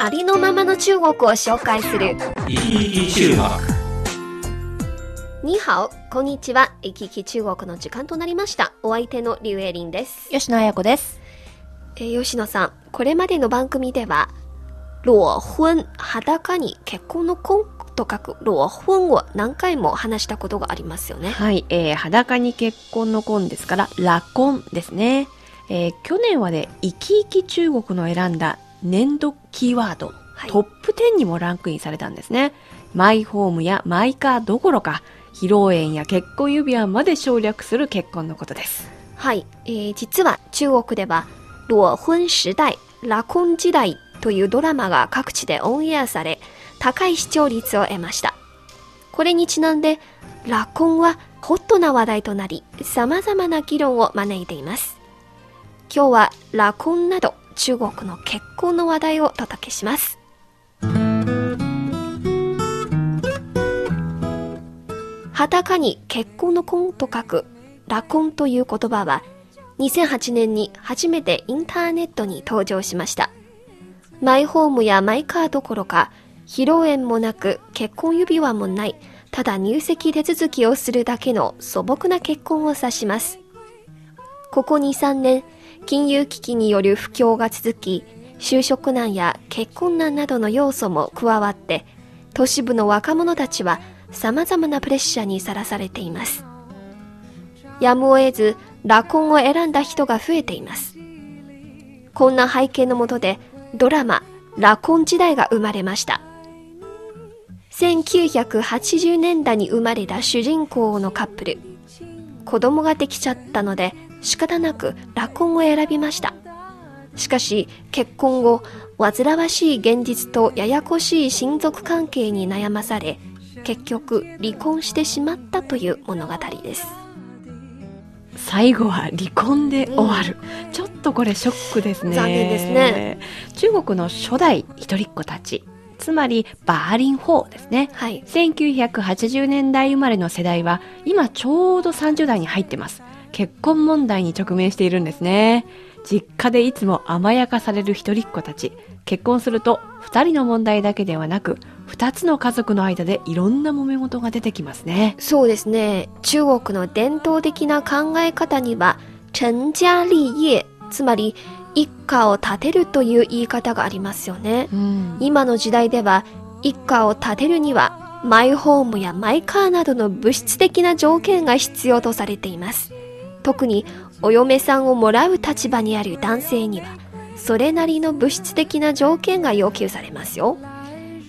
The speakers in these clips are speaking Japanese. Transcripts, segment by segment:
ありのままの中国を紹介する。生き生き中国にハオ、こんにちは。行き来中国の時間となりました。お相手のリュウエリンです。吉野彩子です。えー吉野さん、これまでの番組では、裸婚、裸に結婚の婚と書く裸婚を何回も話したことがありますよね。はい、えー、裸に結婚の婚ですから、裸婚ですね。えー、去年はね、生き生き中国の選んだ年度キーワード、はいトップ10にもランクインされたんですね。マイホームやマイカーどころか、披露宴や結婚指輪まで省略する結婚のことです。はい、えー実は中国では、裸婚時代、裸婚時代というドラマが各地でオンエアされ、高い視聴率を得ました。これにちなんで、裸婚はホットな話題となり、様々な議論を招いています。今日は裸婚など中国の結婚の話題をお届けします。裸に結婚の婚と書く裸婚という言葉は2008年に初めてインターネットに登場しました。マイホームやマイカーどころか披露宴もなく結婚指輪もないただ入籍手続きをするだけの素朴な結婚を指します。ここ2、3年、金融危機による不況が続き、就職難や結婚難などの要素も加わって、都市部の若者たちは様々なプレッシャーにさらされています。やむを得ず、裸婚を選んだ人が増えています。こんな背景のもとで、ドラマ、裸婚時代が生まれました。1980年代に生まれた主人公のカップル。子供ができちゃったので仕方なく裸婚を選びました。しかし結婚後、煩わしい現実とややこしい親族関係に悩まされ、結局離婚してしまったという物語です。最後は離婚で終わる。ちょっとこれショックですね。残念ですね。中国の初代一人っ子たち。つまり、バーリン4ですね。はい。1980年代生まれの世代は今ちょうど30代に入ってます。結婚問題に直面しているんですね。実家でいつも甘やかされる一人っ子たち。結婚すると二人の問題だけではなく、二つの家族の間でいろんな揉め事が出てきますね。そうですね。中国の伝統的な考え方には、成家立業、つまり一家を建てるという言い方がありますよね。うん。今の時代では一家を建てるにはマイホームやマイカーなどの物質的な条件が必要とされています特にお嫁さんをもらう立場にある男性にはそれなりの物質的な条件が要求されますよ。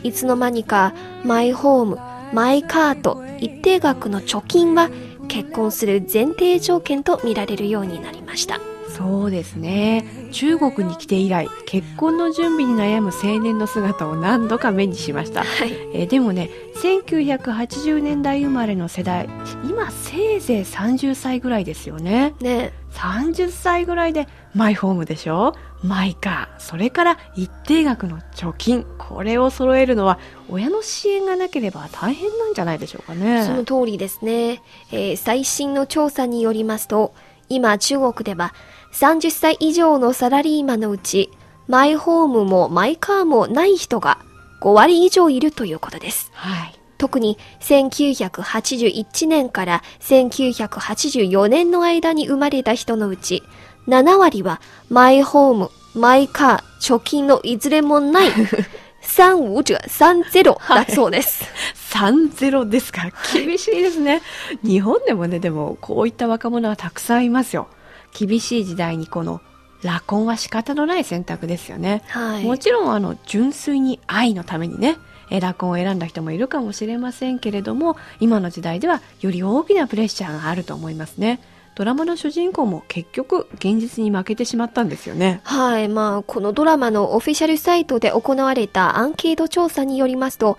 いつの間にかマイホームマイカーと一定額の貯金は結婚する前提条件と見られるようになりました。そうですね。中国に来て以来、結婚の準備に悩む青年の姿を何度か目にしました。はいえーでもね、1980年代生まれの世代、今せいぜい30歳ぐらいですよね。ね30歳ぐらいでマイホームでしょ？マイカー、それから一定額の貯金。これを揃えるのは親の支援がなければ大変なんじゃないでしょうかね。その通りですね、えー最新の調査によりますと、今中国では30歳以上のサラリーマンのうち、マイホームもマイカーもない人が5割以上いるということです。はい。特に1981年から1984年の間に生まれた人のうち、7割はマイホーム、マイカー、貯金のいずれもない、35者30だそうです。3-0ですか？厳しいですね。日本でもね、でもこういった若者はたくさんいますよ。厳しい時代にこの裸婚は仕方のない選択ですよね。はい。もちろんあの純粋に愛のためにね、えー裸婚を選んだ人もいるかもしれませんけれども、今の時代ではより大きなプレッシャーがあると思いますね。ドラマの主人公も結局現実に負けてしまったんですよね。はい。まあ、このドラマのオフィシャルサイトで行われたアンケート調査によりますと、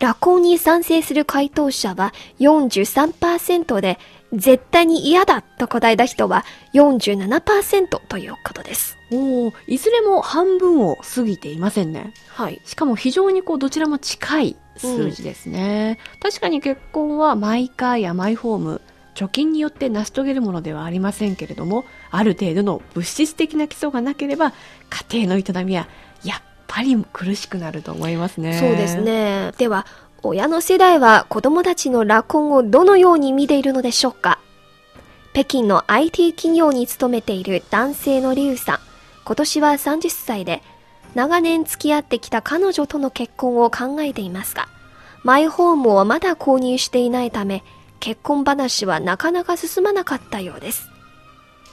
ラコンに賛成する回答者は43%で、絶対に嫌だと答えた人は47%ということです。おーいずれも半分を過ぎていませんね。はい。しかも非常にこうどちらも近い数字ですね。確かに結婚はマイカーやマイホーム、貯金によって成し遂げるものではありませんけれども、ある程度の物質的な基礎がなければ、家庭の営みはやっぱり苦しくなると思いますね。そうです。ね。では、親の世代は子供たちのラコンをどのように見ているのでしょうか？北京の IT 企業に勤めている男性のリュウさん。今年は30歳で、長年付き合ってきた彼女との結婚を考えていますが、マイホームをまだ購入していないため、結婚話はなかなか進まなかったようです。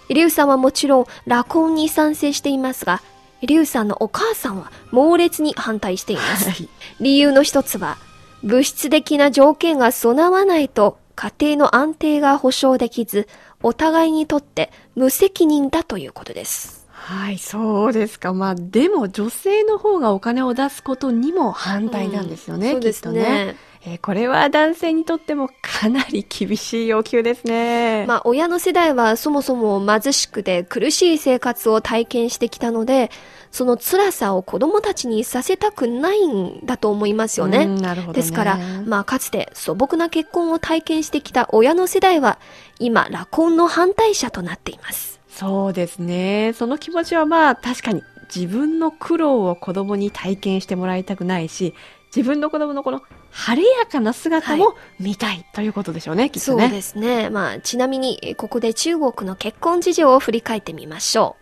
リュウさんはもちろんラコンに賛成していますが、リュウさんのお母さんは猛烈に反対しています。はい。理由の一つは、物質的な条件が備わないと家庭の安定が保障できず、お互いにとって無責任だということです。はい、そうですか。まあ、でも女性の方がお金を出すことにも反対なんですよね、そうですきっとね。ね。えーこれは男性にとってもかなり厳しい要求ですね。まあ、親の世代はそもそも貧しくて苦しい生活を体験してきたので、その辛さを子供たちにさせたくないんだと思いますよね。うんなるほどねですから、まあ、かつて素朴な結婚を体験してきた親の世代は、今、ラコンの反対者となっています。そうですね。その気持ちはまあ確かに自分の苦労を子供に体験してもらいたくないし、自分の子供のこの晴れやかな姿も見たいということでしょうね、きっとね。そうですね。まあ、ちなみに、えここで中国の結婚事情を振り返ってみましょ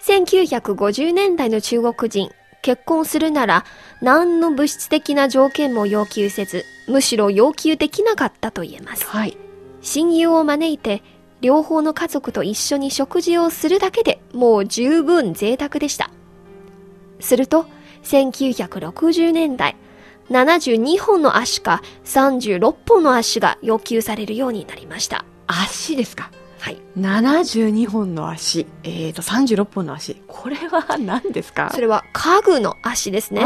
う。1950年代の中国人、結婚するなら、何の物質的な条件も要求せず、むしろ要求できなかったと言えます。はい。親友を招いて、両方の家族と一緒に食事をするだけでもう十分贅沢でした。すると、1960年代、72本の足か36本の足が要求されるようになりました。足ですか？はい。72本の足、えーと、36本の足。これは何ですか？それは家具の足ですね。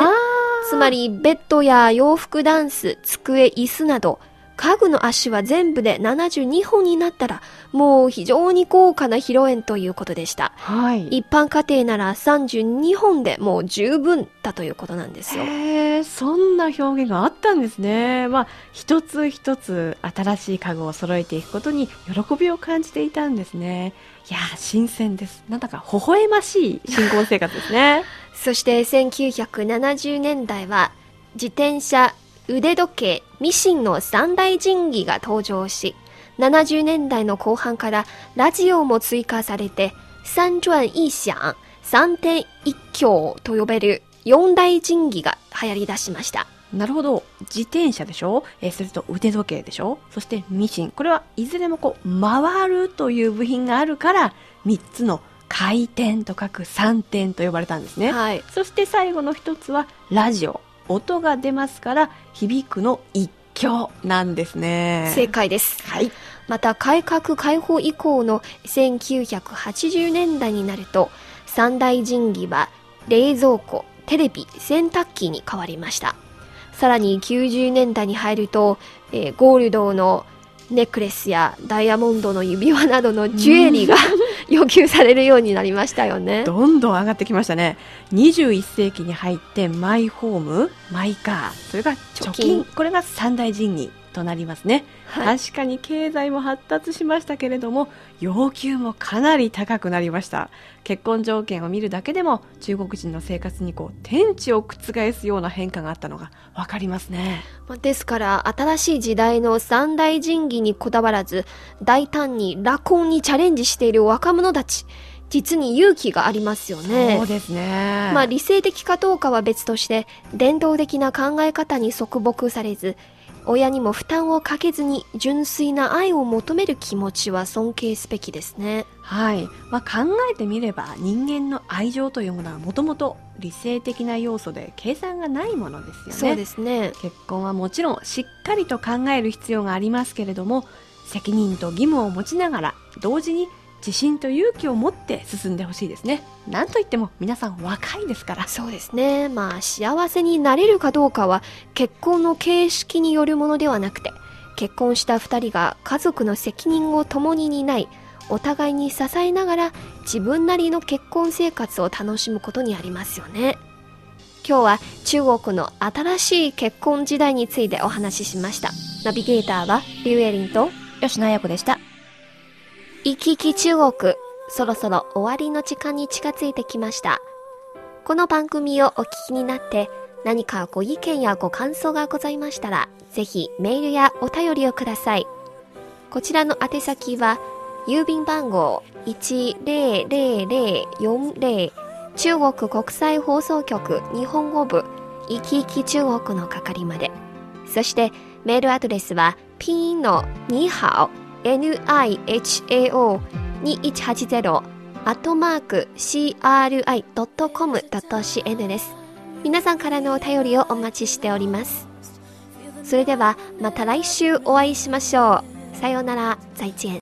つまり、ベッドや洋服ダンス、机、椅子など、家具の足は全部で72本になったら、もう非常に高価な披露宴ということでした。はい。一般家庭なら32本でもう十分だということなんですよ。へえ、そんな表現があったんですね。まあ、一つ一つ新しい家具を揃えていくことに喜びを感じていたんですね。いやー、新鮮です。なんだか微笑ましい新婚生活ですね。そして1970年代は自転車、腕時計、ミシンの三大神器が登場し、70年代の後半からラジオも追加されて、三转一響、三点一響と呼べる四大神器が流行り出しました。なるほど。自転車でしょ？えーそれと腕時計でしょ？そしてミシン。これはいずれもこう、回るという部品があるから、3つの回転と書く3点と呼ばれたんですね。はい。そして最後の一つはラジオ。音が出ますから響くの一挙なんですね。正解です。はい。また改革開放以降の1980年代になると三大神器は冷蔵庫、テレビ、洗濯機に変わりました。さらに90年代に入ると、えーゴールドのネックレスやダイヤモンドの指輪などのジュエリーが要求されるようになりましたよね。どんどん上がってきましたね。21世紀に入ってマイホーム、マイカー、それから貯金。貯金これが三大神器となりますね。はい確かに経済も発達しましたけれども、要求もかなり高くなりました。結婚条件を見るだけでも中国人の生活にこう天地を覆すような変化があったのがわかりますね。まあですから、新しい時代の三大神器にこだわらず、大胆にラコンにチャレンジしている若者たち、実に勇気がありますよね。そうですね。まあ理性的かどうかは別として、伝統的な考え方に束縛されず、親にも負担をかけずに純粋な愛を求める気持ちは尊敬すべきですね。はい、まあ、考えてみれば人間の愛情というものはもともと理性的な要素で計算がないものですよねそうですね。結婚はもちろんしっかりと考える必要がありますけれども責任と義務を持ちながら同時に自信と勇気を持って進んでほしいですねなんといっても皆さん若いですからそうですね。まあ、幸せになれるかどうかは結婚の形式によるものではなくて、結婚した二人が家族の責任を共に担い、お互いに支えながら自分なりの結婚生活を楽しむことにありますよね。今日は中国の新しい結婚時代についてお話ししました。ナビゲーターはリュウエリンと吉野彩子でした行き来中国、そろそろ終わりの時間に近づいてきました。この番組をお聞きになって何かご意見やご感想がございましたら、ぜひメールやお便りをください。こちらの宛先は、郵便番号10040中国国際放送局日本語部生き生き中国の係まで。そしてメールアドレスはピン音のに好 nihao2180 アットマーク cri.com.cn です。皆さんからのお便りをお待ちしております。それではまた来週お会いしましょう。さようなら、再见。